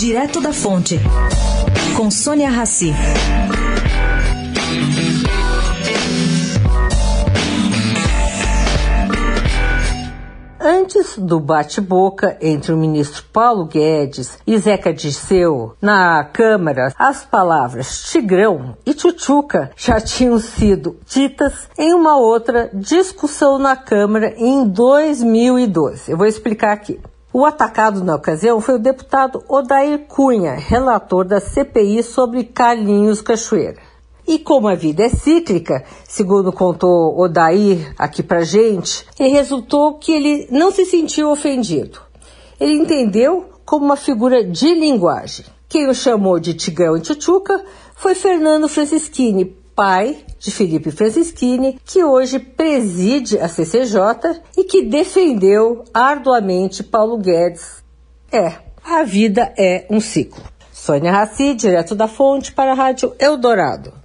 Direto da Fonte, com Sônia Rassi. Antes do bate-boca entre o ministro Paulo Guedes e Zeca Disseu na Câmara, as palavras Tigrão e Tchutchuca já tinham sido ditas em uma outra discussão na Câmara em 2012. Eu vou explicar aqui. O atacado na ocasião foi o deputado Odair Cunha, relator da CPI sobre Carlinhos Cachoeira. E como a vida é cíclica, segundo contou Odair aqui pra gente, resultou que ele não se sentiu ofendido. Ele entendeu como uma figura de linguagem. Quem o chamou de Tigrão e Tchutchuca foi Fernando Francischini, pai de Felipe Francischini, que hoje preside a CCJ e que defendeu arduamente Paulo Guedes. É, a vida é um ciclo. Sônia Raci, direto da fonte para a Rádio Eldorado.